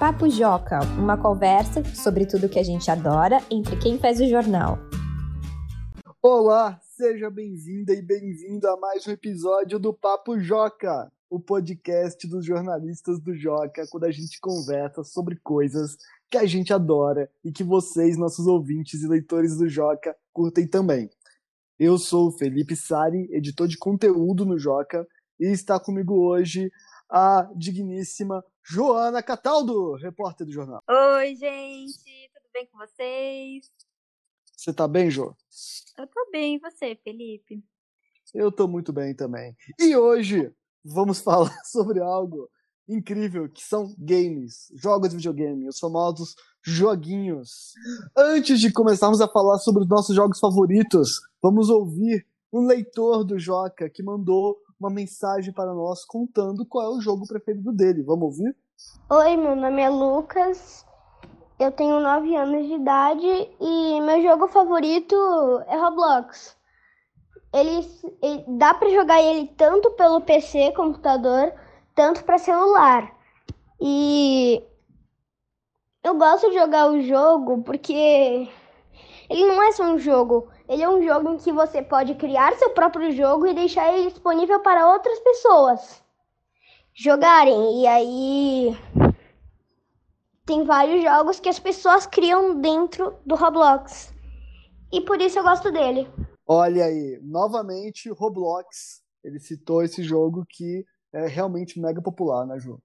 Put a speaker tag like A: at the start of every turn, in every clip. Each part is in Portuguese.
A: Papo Joca, uma conversa sobre tudo que a gente adora entre quem faz o jornal.
B: Olá, seja bem-vinda e bem-vindo a mais um episódio do Papo Joca, o podcast dos jornalistas do Joca, quando a gente conversa sobre coisas que a gente adora e que vocês, nossos ouvintes e leitores do Joca, curtem também. Eu sou o Felipe Sari, editor de conteúdo no Joca, e está comigo hoje a digníssima Joana Cataldo, repórter do jornal.
C: Oi, gente, tudo bem com vocês?
B: Você tá bem, Jo?
C: Eu tô bem, e você, Felipe?
B: Eu tô muito bem também. E hoje vamos falar sobre algo incrível, que são games, jogos de videogame, os famosos joguinhos. Antes de começarmos a falar sobre os nossos jogos favoritos, vamos ouvir um leitor do Joca que mandou uma mensagem para nós contando qual é o jogo preferido dele. Vamos ouvir?
D: Oi, meu nome é Lucas. Eu tenho 9 anos de idade e meu jogo favorito é Roblox. Ele, ele dá para jogar ele tanto pelo PC, computador, tanto para celular. E eu gosto de jogar o jogo porque ele não é só um jogo, ele é um jogo em que você pode criar seu próprio jogo e deixar ele disponível para outras pessoas jogarem. E aí tem vários jogos que as pessoas criam dentro do Roblox. E por isso eu gosto dele.
B: Olha aí, novamente Roblox. Ele citou esse jogo que é realmente mega popular, né, Ju?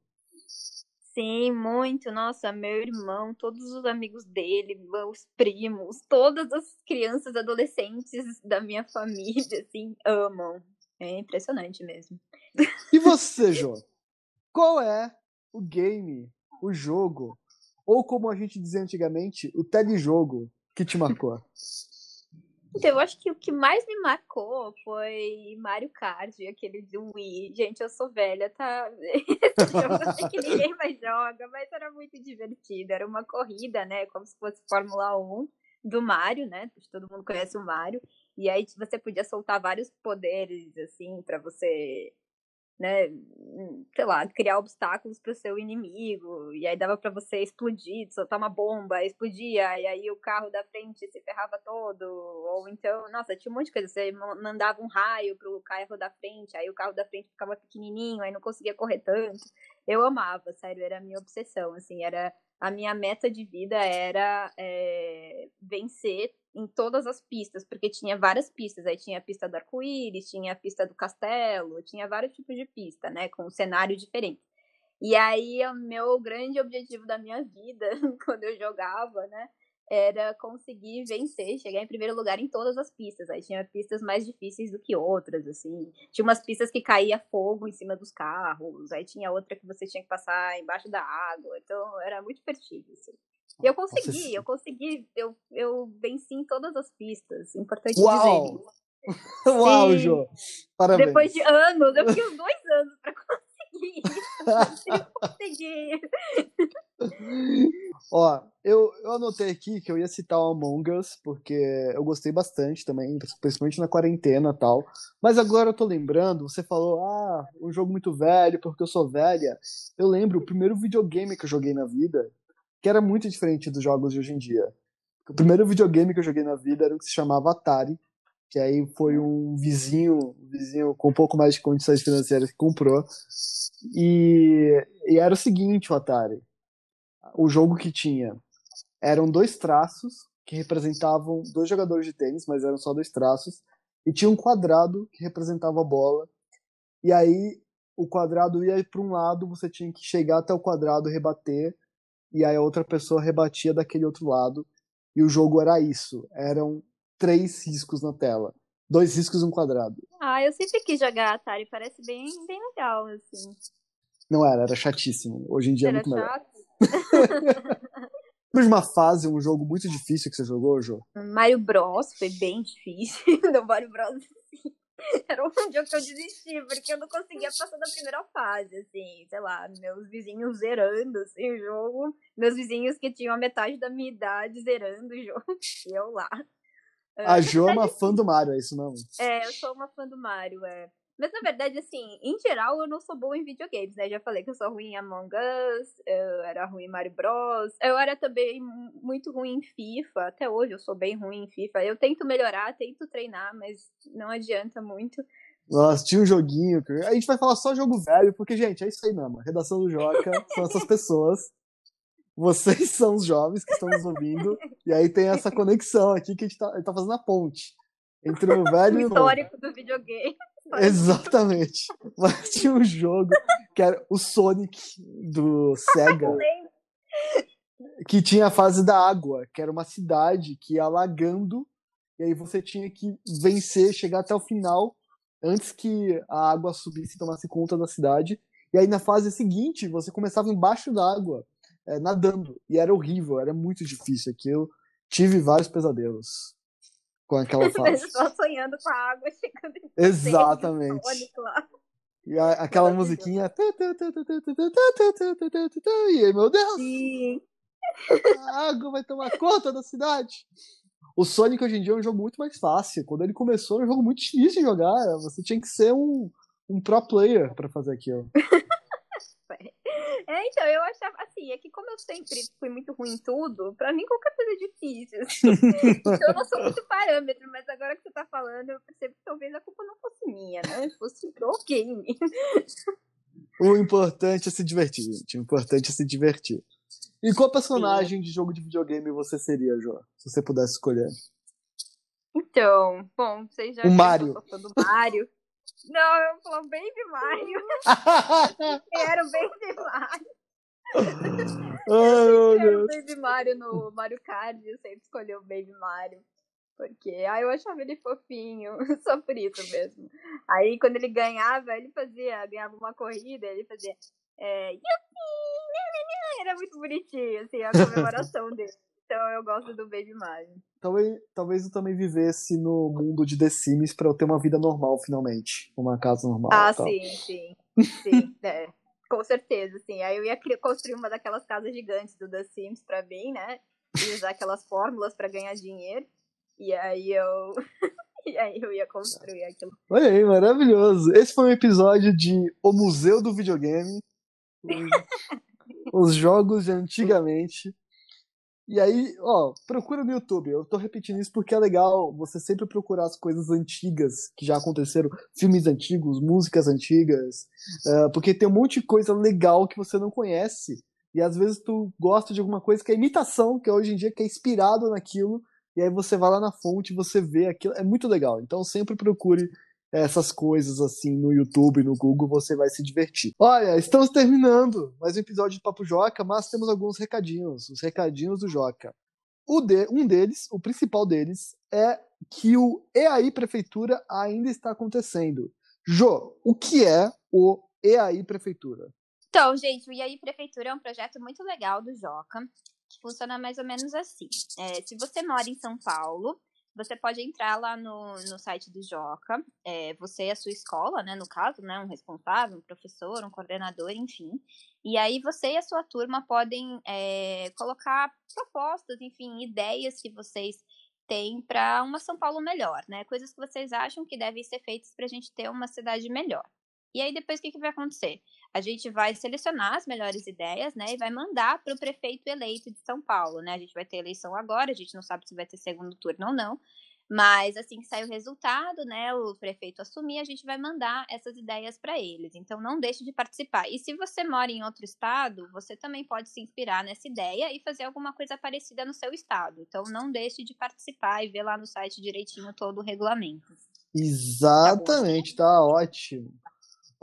C: Sim, muito. Nossa, meu irmão, todos os amigos dele, os primos, todas as crianças, adolescentes da minha família, assim, amam. É impressionante mesmo.
B: E você, Jô? Qual é o game, o jogo, ou como a gente dizia antigamente, o telejogo que te marcou?
C: Então, eu acho que o que mais me marcou foi Mario Kart, aquele do Wii. Gente, eu sou velha, tá? Esse jogo eu sei que ninguém mais joga, mas era muito divertido. Era uma corrida, né? Como se fosse Fórmula 1 do Mario, né? Todo mundo conhece o Mario. E aí você podia soltar vários poderes, assim, para você né, sei lá, criar obstáculos para o seu inimigo, e aí dava para você explodir, soltar uma bomba, explodia, e aí o carro da frente se ferrava todo, ou então, nossa, tinha um monte de coisa, você mandava um raio pro carro da frente, aí o carro da frente ficava pequenininho, aí não conseguia correr tanto. Eu amava, sério, era a minha obsessão, assim, era a minha meta de vida era é, vencer em todas as pistas, porque tinha várias pistas. Aí tinha a pista do arco-íris, tinha a pista do castelo, tinha vários tipos de pista, né? Com um cenário diferente. E aí, o meu grande objetivo da minha vida, quando eu jogava, né? Era conseguir vencer, chegar em primeiro lugar em todas as pistas. Aí tinha pistas mais difíceis do que outras, assim. Tinha umas pistas que caía fogo em cima dos carros. Aí tinha outra que você tinha que passar embaixo da água. Então, era muito divertido, assim. E eu consegui, Nossa, eu consegui, eu, eu venci em todas as pistas, importante
B: Uau!
C: dizer.
B: Uau, Jô! Parabéns.
C: Depois de anos, eu fiquei uns dois anos pra eu consegui.
B: Ó, eu, eu anotei aqui que eu ia citar o Among Us, porque eu gostei bastante também, principalmente na quarentena e tal. Mas agora eu tô lembrando, você falou, ah, um jogo muito velho, porque eu sou velha. Eu lembro, o primeiro videogame que eu joguei na vida, que era muito diferente dos jogos de hoje em dia. O primeiro videogame que eu joguei na vida era o que se chamava Atari, que aí foi um vizinho, um vizinho com um pouco mais de condições financeiras que comprou. E, e era o seguinte, o Atari. O jogo que tinha eram dois traços que representavam dois jogadores de tênis, mas eram só dois traços, e tinha um quadrado que representava a bola. E aí o quadrado ia para um lado, você tinha que chegar até o quadrado, rebater, e aí a outra pessoa rebatia daquele outro lado. E o jogo era isso. Eram três riscos na tela. Dois riscos e um quadrado.
C: Ah, eu sempre quis jogar Atari, parece bem, bem legal, assim.
B: Não era, era chatíssimo. Hoje em dia
C: era
B: é muito
C: chato?
B: melhor. Lembra uma fase, um jogo muito difícil que você jogou, Jô?
C: Mario Bros foi bem difícil. no Mario Bros, Era um jogo que eu desisti, porque eu não conseguia passar da primeira fase, assim, sei lá, meus vizinhos zerando assim, o jogo, meus vizinhos que tinham a metade da minha idade zerando o jogo, e eu lá.
B: A Jo é uma fã do Mario, é isso não?
C: É, eu sou uma fã do Mario, é. Mas na verdade, assim, em geral eu não sou boa em videogames, né? Já falei que eu sou ruim em Among Us, eu era ruim em Mario Bros. Eu era também muito ruim em FIFA. Até hoje eu sou bem ruim em FIFA. Eu tento melhorar, tento treinar, mas não adianta muito.
B: Nossa, tinha um joguinho. A gente vai falar só jogo velho, porque, gente, é isso aí mesmo. A redação do Joca são essas pessoas. Vocês são os jovens que estão nos ouvindo. E aí tem essa conexão aqui que a gente tá, a gente tá fazendo a ponte entre o velho o e o
C: histórico do videogame.
B: Exatamente. Mas tinha um jogo que era o Sonic do Sega. que tinha a fase da água, que era uma cidade que ia alagando, e aí você tinha que vencer, chegar até o final, antes que a água subisse e tomasse conta da cidade. E aí na fase seguinte, você começava embaixo d'água, é, nadando. E era horrível, era muito difícil aquilo. Tive vários pesadelos com aquela fase.
C: Só sonhando com a água chegando em
B: Exatamente. E a, aquela musiquinha. E aí, meu Deus!
C: Sim.
B: A água vai tomar conta da cidade. O Sonic hoje em dia é um jogo muito mais fácil. Quando ele começou, era um jogo muito difícil de jogar. Você tinha que ser um, um pro player para fazer aquilo.
C: É, então, eu achava é que como eu sempre fui muito ruim em tudo, pra mim qualquer coisa é difícil. Assim. então eu não sou muito parâmetro, mas agora que você tá falando, eu percebo que talvez a culpa não fosse minha, né? Fosse pro game.
B: O importante é se divertir, gente. O importante é se divertir. E qual personagem Sim. de jogo de videogame você seria, João? Se você pudesse escolher.
C: Então, bom, vocês já
B: o Mario.
C: do Mario. Não, eu falo Baby Mario. era o Baby Mario.
B: Ai,
C: era o Baby Mario no Mario Kart, eu sempre escolhi o Baby Mario. Porque aí eu achava ele fofinho, só por isso mesmo. Aí quando ele ganhava, ele fazia, ganhava uma corrida, ele fazia. É, era muito bonitinho, assim, a comemoração dele. Então eu gosto do Baby Mario.
B: Talvez, talvez eu também vivesse no mundo de The Sims pra eu ter uma vida normal, finalmente. Uma casa normal.
C: Ah, sim, sim. Sim, é. Com certeza, sim. Aí eu ia construir uma daquelas casas gigantes do The Sims pra mim, né? E usar aquelas fórmulas para ganhar dinheiro. E aí eu. e aí eu ia construir aquilo.
B: Olha aí, maravilhoso. Esse foi um episódio de O Museu do Videogame. Os jogos de antigamente. E aí, ó, procura no YouTube. Eu tô repetindo isso porque é legal você sempre procurar as coisas antigas que já aconteceram, filmes antigos, músicas antigas, uh, porque tem um monte de coisa legal que você não conhece. E às vezes tu gosta de alguma coisa que é imitação, que hoje em dia que é inspirado naquilo, e aí você vai lá na fonte, você vê aquilo, é muito legal. Então sempre procure essas coisas assim no YouTube, no Google, você vai se divertir. Olha, estamos terminando mais um episódio de Papo Joca, mas temos alguns recadinhos, os recadinhos do Joca. De, um deles, o principal deles, é que o EAI Prefeitura ainda está acontecendo. Jo, o que é o EAI Prefeitura?
C: Então, gente, o EAI Prefeitura é um projeto muito legal do Joca, que funciona mais ou menos assim. É, se você mora em São Paulo, você pode entrar lá no, no site do Joca, é, você e a sua escola, né, no caso, né, um responsável, um professor, um coordenador, enfim. E aí você e a sua turma podem é, colocar propostas, enfim, ideias que vocês têm para uma São Paulo melhor, né? Coisas que vocês acham que devem ser feitas para a gente ter uma cidade melhor. E aí depois o que, que vai acontecer? A gente vai selecionar as melhores ideias, né, e vai mandar para o prefeito eleito de São Paulo, né? A gente vai ter eleição agora, a gente não sabe se vai ter segundo turno ou não, mas assim que sair o resultado, né, o prefeito assumir, a gente vai mandar essas ideias para eles. Então não deixe de participar. E se você mora em outro estado, você também pode se inspirar nessa ideia e fazer alguma coisa parecida no seu estado. Então não deixe de participar e ver lá no site direitinho todo o regulamento.
B: Exatamente, tá, tá ótimo.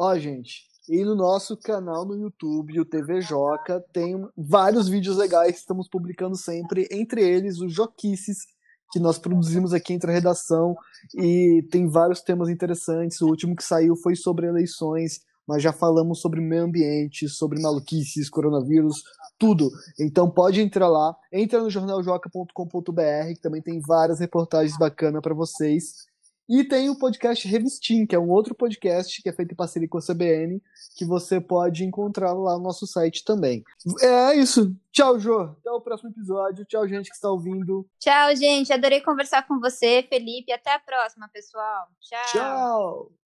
B: Ó, gente, e no nosso canal no YouTube, o TV Joca, tem vários vídeos legais que estamos publicando sempre, entre eles os Joquices, que nós produzimos aqui entre a redação, e tem vários temas interessantes. O último que saiu foi sobre eleições, mas já falamos sobre meio ambiente, sobre maluquices, coronavírus, tudo. Então pode entrar lá, entra no jornaljoca.com.br, que também tem várias reportagens bacanas para vocês. E tem o podcast Revistim, que é um outro podcast que é feito em parceria com a CBN, que você pode encontrar lá no nosso site também. É isso. Tchau, Jô. Até o próximo episódio. Tchau, gente que está ouvindo.
C: Tchau, gente. Adorei conversar com você, Felipe. Até a próxima, pessoal. Tchau.
B: Tchau.